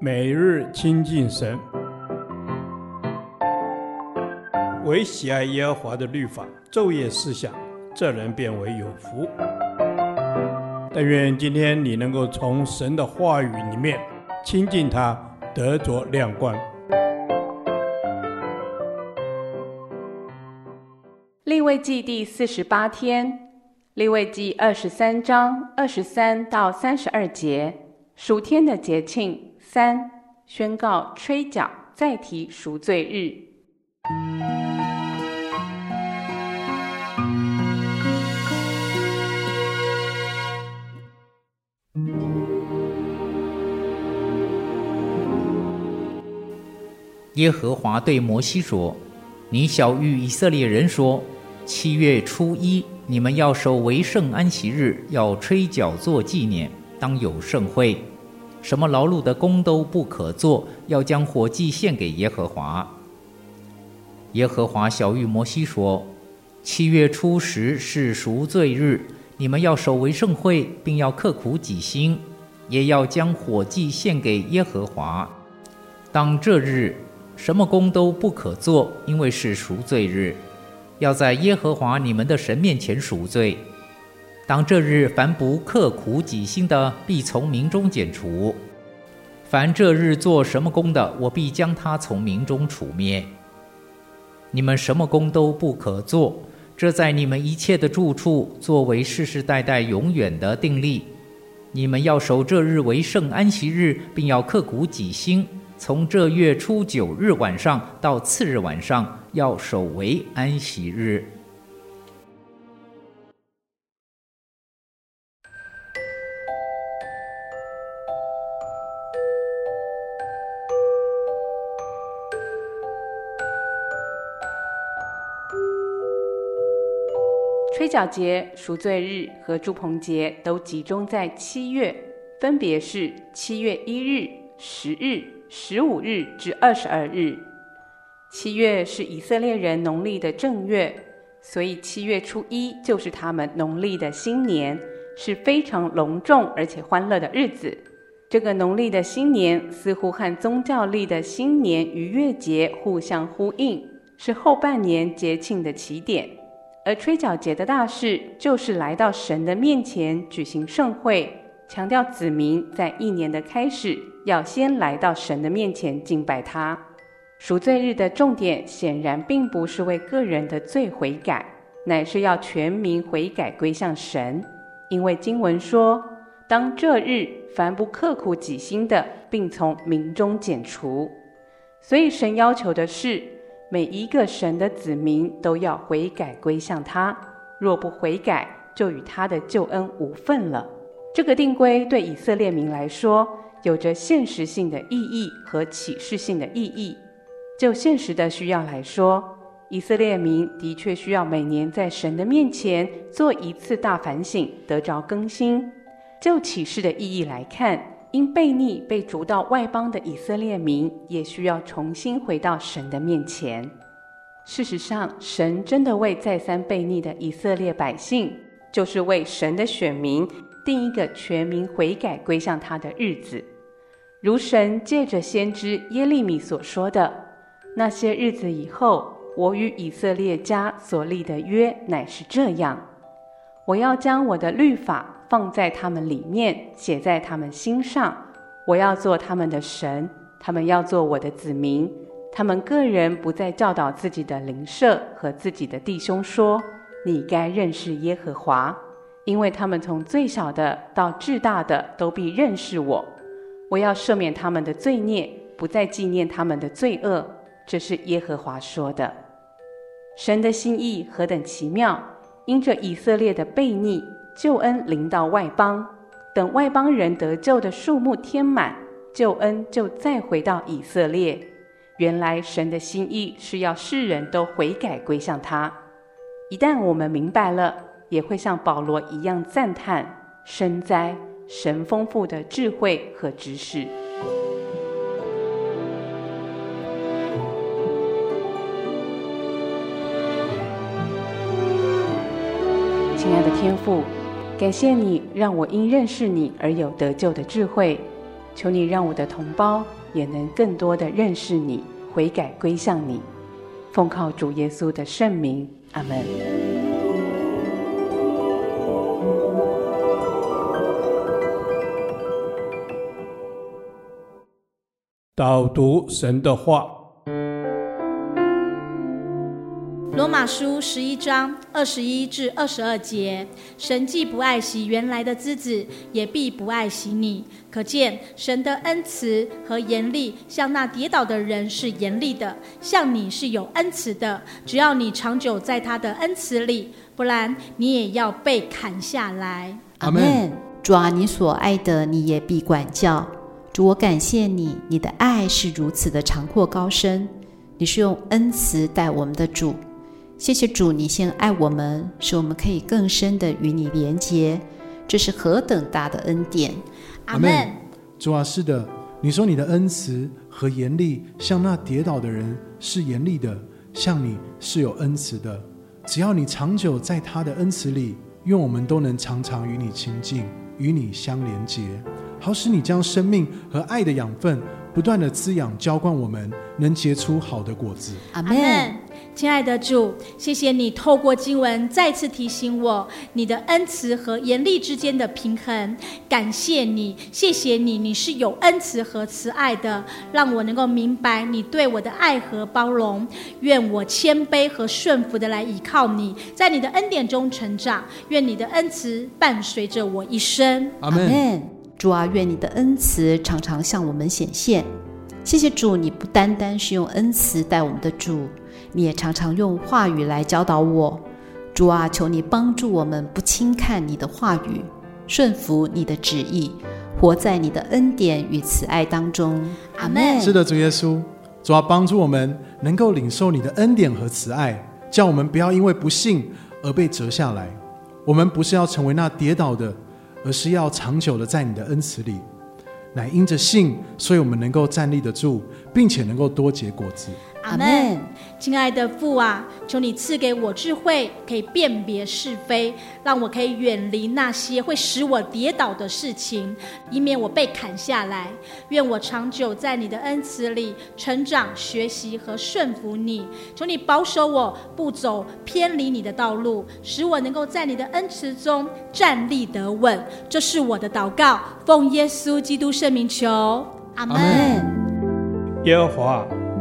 每日亲近神，唯喜爱耶和华的律法，昼夜思想，这人便为有福。但愿今天你能够从神的话语里面亲近他，得着亮光。立位记第四十八天，立位记二十三章二十三到三十二节，属天的节庆三，宣告吹角，再提赎罪日。耶和华对摩西说：“你晓諭以色列人说，七月初一，你们要守为圣安息日，要吹角做纪念，当有盛会，什么劳碌的工都不可做，要将火祭献给耶和华。”耶和华晓諭摩西说：“七月初十是赎罪日，你们要守为圣会，并要刻苦己心，也要将火祭献给耶和华。当这日。”什么工都不可做，因为是赎罪日，要在耶和华你们的神面前赎罪。当这日，凡不刻苦己心的，必从民中剪除；凡这日做什么功的，我必将他从民中除灭。你们什么功都不可做，这在你们一切的住处，作为世世代代永远的定例。你们要守这日为圣安息日，并要刻苦己心。从这月初九日晚上到次日晚上，要守为安息日。吹角节、赎罪日和祝棚节都集中在七月，分别是七月一日、十日。十五日至二十二日，七月是以色列人农历的正月，所以七月初一就是他们农历的新年，是非常隆重而且欢乐的日子。这个农历的新年似乎和宗教历的新年逾越节互相呼应，是后半年节庆的起点。而吹角节的大事就是来到神的面前举行盛会。强调子民在一年的开始要先来到神的面前敬拜他。赎罪日的重点显然并不是为个人的罪悔改，乃是要全民悔改归向神。因为经文说：“当这日，凡不刻苦己心的，并从民中剪除。”所以神要求的是每一个神的子民都要悔改归向他。若不悔改，就与他的救恩无份了。这个定规对以色列民来说，有着现实性的意义和启示性的意义。就现实的需要来说，以色列民的确需要每年在神的面前做一次大反省，得着更新。就启示的意义来看，因悖逆被逐到外邦的以色列民，也需要重新回到神的面前。事实上，神真的为再三悖逆的以色列百姓，就是为神的选民。定一个全民悔改归向他的日子，如神借着先知耶利米所说的：“那些日子以后，我与以色列家所立的约乃是这样：我要将我的律法放在他们里面，写在他们心上。我要做他们的神，他们要做我的子民。他们个人不再教导自己的邻舍和自己的弟兄说：你该认识耶和华。”因为他们从最小的到至大的都必认识我，我要赦免他们的罪孽，不再纪念他们的罪恶。这是耶和华说的。神的心意何等奇妙！因着以色列的悖逆，救恩临到外邦，等外邦人得救的数目添满，救恩就再回到以色列。原来神的心意是要世人都悔改归向他。一旦我们明白了，也会像保罗一样赞叹深哉神丰富的智慧和知识。亲爱的天父，感谢你让我因认识你而有得救的智慧，求你让我的同胞也能更多的认识你，悔改归向你。奉靠主耶稣的圣名，阿门。导读神的话。罗马书十一章二十一至二十二节：神既不爱惜原来的枝子，也必不爱惜你。可见神的恩慈和严厉，向那跌倒的人是严厉的，向你是有恩慈的。只要你长久在他的恩慈里，不然你也要被砍下来。阿门。主啊，你所爱的，你也必管教。主，我感谢你，你的爱是如此的长阔高深，你是用恩慈待我们的主。谢谢主，你先爱我们，使我们可以更深的与你连结，这是何等大的恩典！阿门。主啊，是的，你说你的恩慈和严厉，向那跌倒的人是严厉的，向你是有恩慈的。只要你长久在他的恩慈里，愿我们都能常常与你亲近，与你相连结，好使你将生命和爱的养分不断的滋养浇灌我们，能结出好的果子。阿门。亲爱的主，谢谢你透过经文再次提醒我你的恩慈和严厉之间的平衡。感谢你，谢谢你，你是有恩慈和慈爱的，让我能够明白你对我的爱和包容。愿我谦卑和顺服的来依靠你，在你的恩典中成长。愿你的恩慈伴随着我一生。阿门。主啊，愿你的恩慈常常向我们显现。谢谢主，你不单单是用恩慈待我们的主。你也常常用话语来教导我，主啊，求你帮助我们不轻看你的话语，顺服你的旨意，活在你的恩典与慈爱当中。阿门。是的，主耶稣，主啊，帮助我们能够领受你的恩典和慈爱，叫我们不要因为不信而被折下来。我们不是要成为那跌倒的，而是要长久的在你的恩慈里。乃因着信，所以我们能够站立得住，并且能够多结果子。阿门，亲爱的父啊，求你赐给我智慧，可以辨别是非，让我可以远离那些会使我跌倒的事情，以免我被砍下来。愿我长久在你的恩慈里成长、学习和顺服你。求你保守我，不走偏离你的道路，使我能够在你的恩慈中站立得稳。这是我的祷告，奉耶稣基督圣名求，阿门。耶和华。